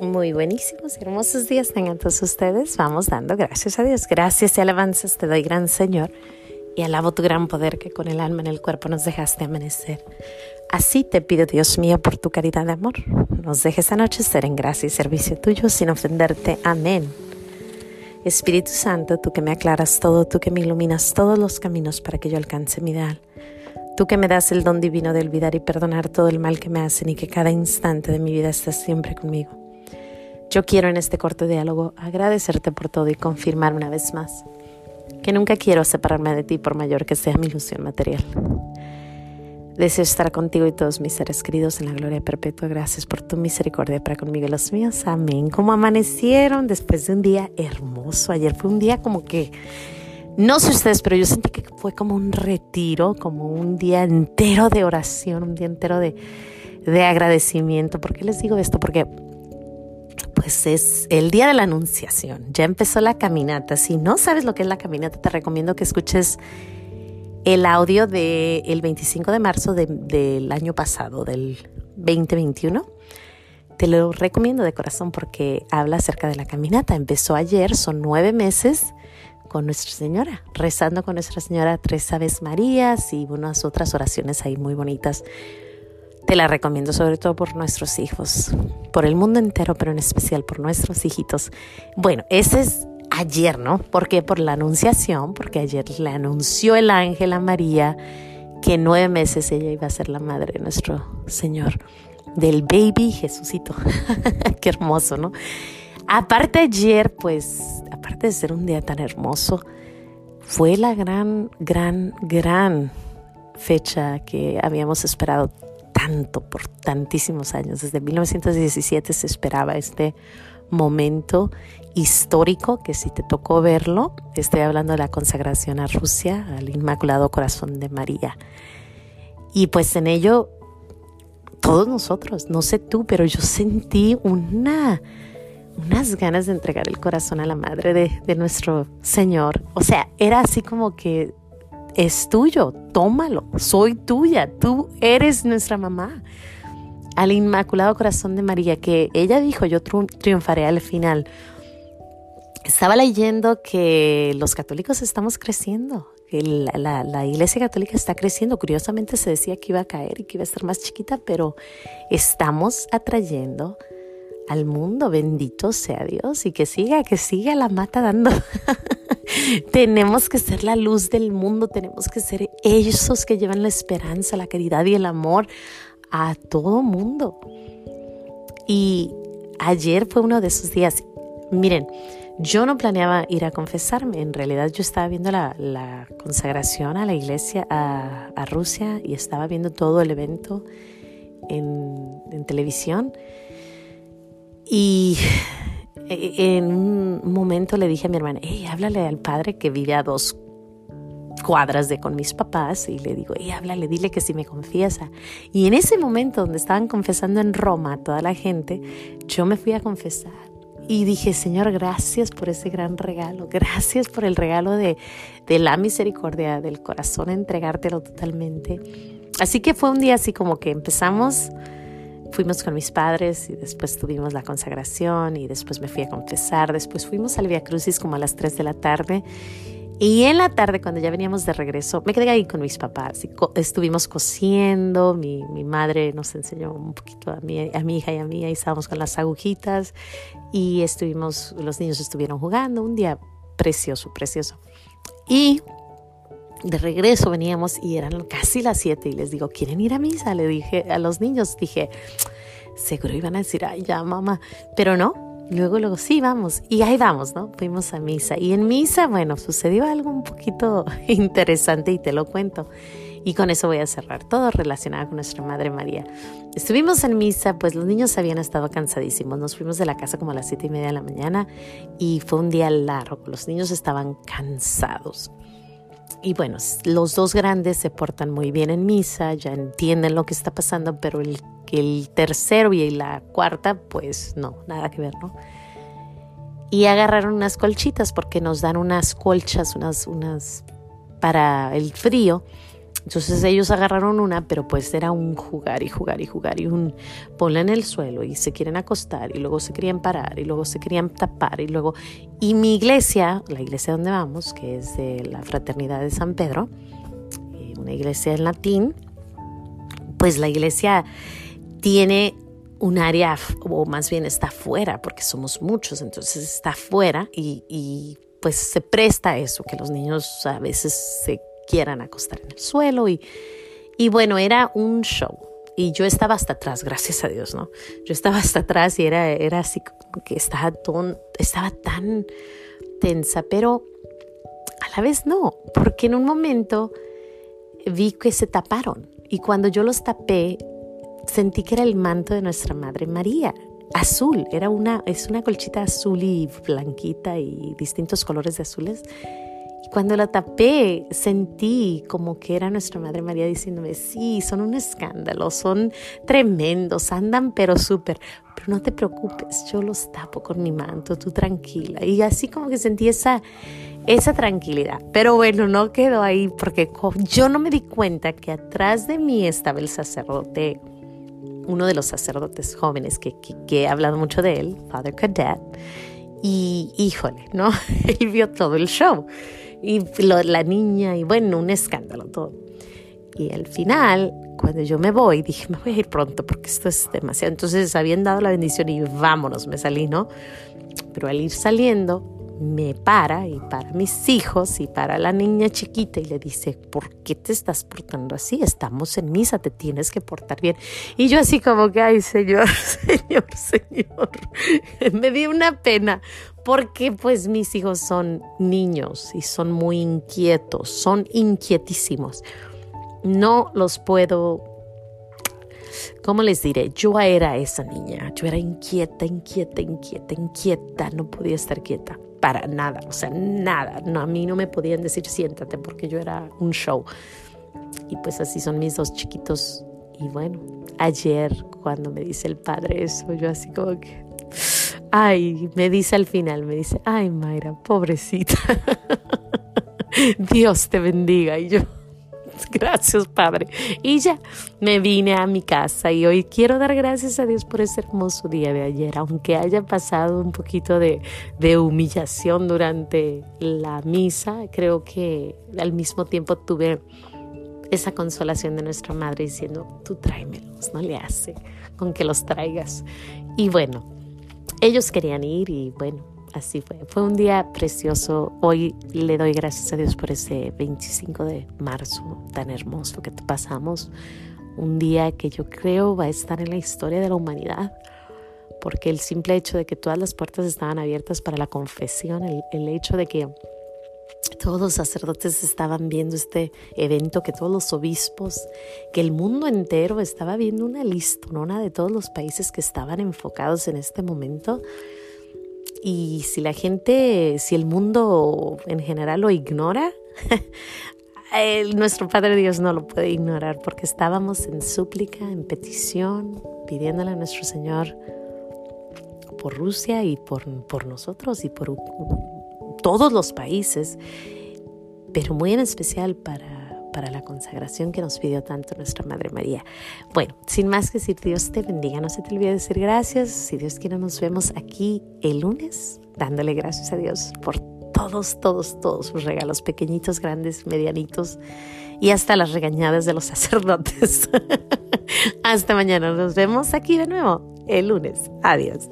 Muy buenísimos y hermosos días tengan todos ustedes. Vamos dando gracias a Dios. Gracias y alabanzas te doy, gran Señor, y alabo tu gran poder que con el alma en el cuerpo nos dejaste amanecer. Así te pido, Dios mío, por tu caridad de amor, nos dejes anochecer en gracia y servicio tuyo sin ofenderte. Amén. Espíritu Santo, tú que me aclaras todo, tú que me iluminas todos los caminos para que yo alcance mi ideal. Tú que me das el don divino de olvidar y perdonar todo el mal que me hacen y que cada instante de mi vida estás siempre conmigo. Yo quiero en este corto diálogo agradecerte por todo y confirmar una vez más que nunca quiero separarme de ti por mayor que sea mi ilusión material. Deseo estar contigo y todos mis seres queridos en la gloria perpetua. Gracias por tu misericordia para conmigo y los míos. Amén. Como amanecieron después de un día hermoso. Ayer fue un día como que, no sé ustedes, pero yo sentí que fue como un retiro, como un día entero de oración, un día entero de, de agradecimiento. ¿Por qué les digo esto? Porque pues es el día de la anunciación. Ya empezó la caminata. Si no sabes lo que es la caminata, te recomiendo que escuches el audio del 25 de marzo del año pasado, del 2021. Te lo recomiendo de corazón porque habla acerca de la caminata. Empezó ayer, son nueve meses con Nuestra Señora, rezando con Nuestra Señora tres Aves Marías y unas otras oraciones ahí muy bonitas te la recomiendo sobre todo por nuestros hijos, por el mundo entero, pero en especial por nuestros hijitos. Bueno, ese es ayer, ¿no? ¿Por qué? Por la anunciación, porque ayer le anunció el ángel a María que en nueve meses ella iba a ser la madre de nuestro Señor, del baby Jesucito. qué hermoso, ¿no? Aparte ayer, pues, aparte de ser un día tan hermoso, fue la gran, gran, gran fecha que habíamos esperado tanto, por tantísimos años. Desde 1917 se esperaba este momento histórico que si te tocó verlo, estoy hablando de la consagración a Rusia, al Inmaculado Corazón de María. Y pues en ello, todos nosotros, no sé tú, pero yo sentí una, unas ganas de entregar el corazón a la Madre de nuestro Señor. O sea, era así como que es tuyo, tómalo, soy tuya, tú eres nuestra mamá. Al Inmaculado Corazón de María, que ella dijo, yo triunfaré al final. Estaba leyendo que los católicos estamos creciendo, que la, la, Iglesia Católica está creciendo. Curiosamente se decía que iba a caer y que iba a ser más chiquita, pero estamos atrayendo al mundo. Bendito sea Dios y que siga, que siga la mata dando. tenemos que ser la luz del mundo, tenemos que ser esos que llevan la esperanza, la caridad y el amor a todo mundo. Y ayer fue uno de esos días. Miren, yo no planeaba ir a confesarme, en realidad yo estaba viendo la, consagración a la iglesia, a, Rusia, y estaba viendo todo el evento en, en televisión. Y en un momento le dije a mi hermana, hey, háblale al padre que vive a dos cuadras de con mis papás y le digo, hey, háblale, dile que si me confiesa. Y en ese momento donde estaban confesando en Roma toda la gente, yo me fui a confesar. Y dije, Señor, gracias por ese gran regalo, gracias por el regalo de, de la misericordia del corazón, entregártelo totalmente. Así que fue un día así como que empezamos fuimos con mis padres y después tuvimos la consagración y después me fui a confesar, después fuimos al Via Crucis como a las 3 de la tarde. Y en la tarde cuando ya veníamos de regreso me quedé ahí con mis papás y estuvimos cosiendo, mi, mi, madre nos enseñó un poquito a mi, a mi hija y a mí, ahí estábamos con las agujitas y estuvimos, los niños estuvieron jugando, un día precioso, precioso. Y de regreso veníamos y eran casi las 7 y les digo, ¿quieren ir a misa? Le dije a los niños, dije, seguro iban a decir, ay, ya mamá, pero no. Luego, luego, sí, vamos. Y ahí vamos, ¿no? Fuimos a misa. Y en misa, bueno, sucedió algo un poquito interesante y te lo cuento. Y con eso voy a cerrar todo relacionado con nuestra Madre María. Estuvimos en misa, pues los niños habían estado cansadísimos. Nos fuimos de la casa como a las siete y media de la mañana y fue un día largo. Los niños estaban cansados. Y bueno, los dos grandes se portan muy bien en misa, ya entienden lo que está pasando, pero el, el tercero y la cuarta, pues no, nada que ver, ¿no? Y agarraron unas colchitas porque nos dan unas colchas, unas, unas para el frío Entonces ellos agarraron una, pero pues era un jugar y jugar y jugar y un ponla en el suelo y se quieren acostar y luego se querían parar y luego se querían tapar y luego... Y mi iglesia, la iglesia donde vamos, que es de la Fraternidad de San Pedro, eh, una iglesia en latín, pues la iglesia tiene un área, o más bien está afuera, porque somos muchos, entonces está afuera y, pues se presta eso, que los niños a veces se quieran acostar en el suelo y, y bueno, era un show. Y yo estaba hasta atrás, gracias a Dios, ¿no? Yo estaba hasta atrás y era, era así como que estaba, estaba tan tensa, pero a la vez no, porque en un momento vi que se taparon y cuando yo los tapé, sentí que era el manto de nuestra Madre María, azul, era una, es una colchita azul y blanquita y distintos colores de azules. Cuando la tapé, sentí como que era nuestra Madre María diciéndome, sí, son un escándalo, son tremendos, andan pero súper, pero no te preocupes, yo los tapo con mi manto, tú tranquila. Y así como que sentí esa, esa tranquilidad. Pero bueno, no quedó ahí porque yo no me di cuenta que atrás de mí estaba el sacerdote uno de los sacerdotes jóvenes que, que, he hablado mucho de él, Father Cadet, y híjole, ¿no? él vio todo el show, y la niña, y bueno, un escándalo todo. Y al final, cuando yo me voy, dije, me voy a ir pronto porque esto es demasiado. Entonces habían dado la bendición y vámonos, me salí, ¿no? Pero al ir saliendo, me para y para mis hijos y para la niña chiquita y le dice, ¿por qué te estás portando así? Estamos en misa, te tienes que portar bien. Y yo así como que, ay, señor, señor, señor, me dio una pena porque pues mis hijos son niños y son muy inquietos, son inquietísimos. No los puedo ¿cómo les diré? Yo era esa niña, yo era inquieta, inquieta, inquieta, inquieta, no podía estar quieta para nada, o sea, nada. No, a mí no me podían decir siéntate porque yo era un show. Y pues así son mis dos chiquitos. Y bueno, ayer cuando me dice el padre eso, yo así como que, ay, me dice al final, me dice, ay Mayra, pobrecita, Dios te bendiga. Y yo, Gracias, Padre. Y ya me vine a mi casa y hoy quiero dar gracias a Dios por ese hermoso día de ayer, aunque haya pasado un poquito de, de humillación durante la misa, creo que al mismo tiempo tuve esa consolación de nuestra madre diciendo, tú tráemelos, no le hace con que los traigas. Y bueno, ellos querían ir y bueno, así fue. Fue un día precioso. Hoy le doy gracias a Dios por ese 25 de marzo tan hermoso que pasamos. Un día que yo creo va a estar en la historia de la humanidad. Porque el simple hecho de que todas las puertas estaban abiertas para la confesión, el, hecho de que todos los sacerdotes estaban viendo este evento, que todos los obispos, que el mundo entero estaba viendo una lista, una de todos los países que estaban enfocados en este momento, y si la gente, si el mundo en general lo ignora, nuestro Padre Dios no lo puede ignorar porque estábamos en súplica, en petición, pidiéndole a nuestro Señor por Rusia y por, por nosotros y por todos los países, pero muy en especial para para la consagración que nos pidió tanto nuestra Madre María. Bueno, sin más que decir, Dios te bendiga. No se te olvide decir gracias. Si Dios quiere, nos vemos aquí el lunes, dándole gracias a Dios por todos, todos, todos sus regalos, pequeñitos, grandes, medianitos y hasta las regañadas de los sacerdotes. hasta mañana. Nos vemos aquí de nuevo el lunes. Adiós.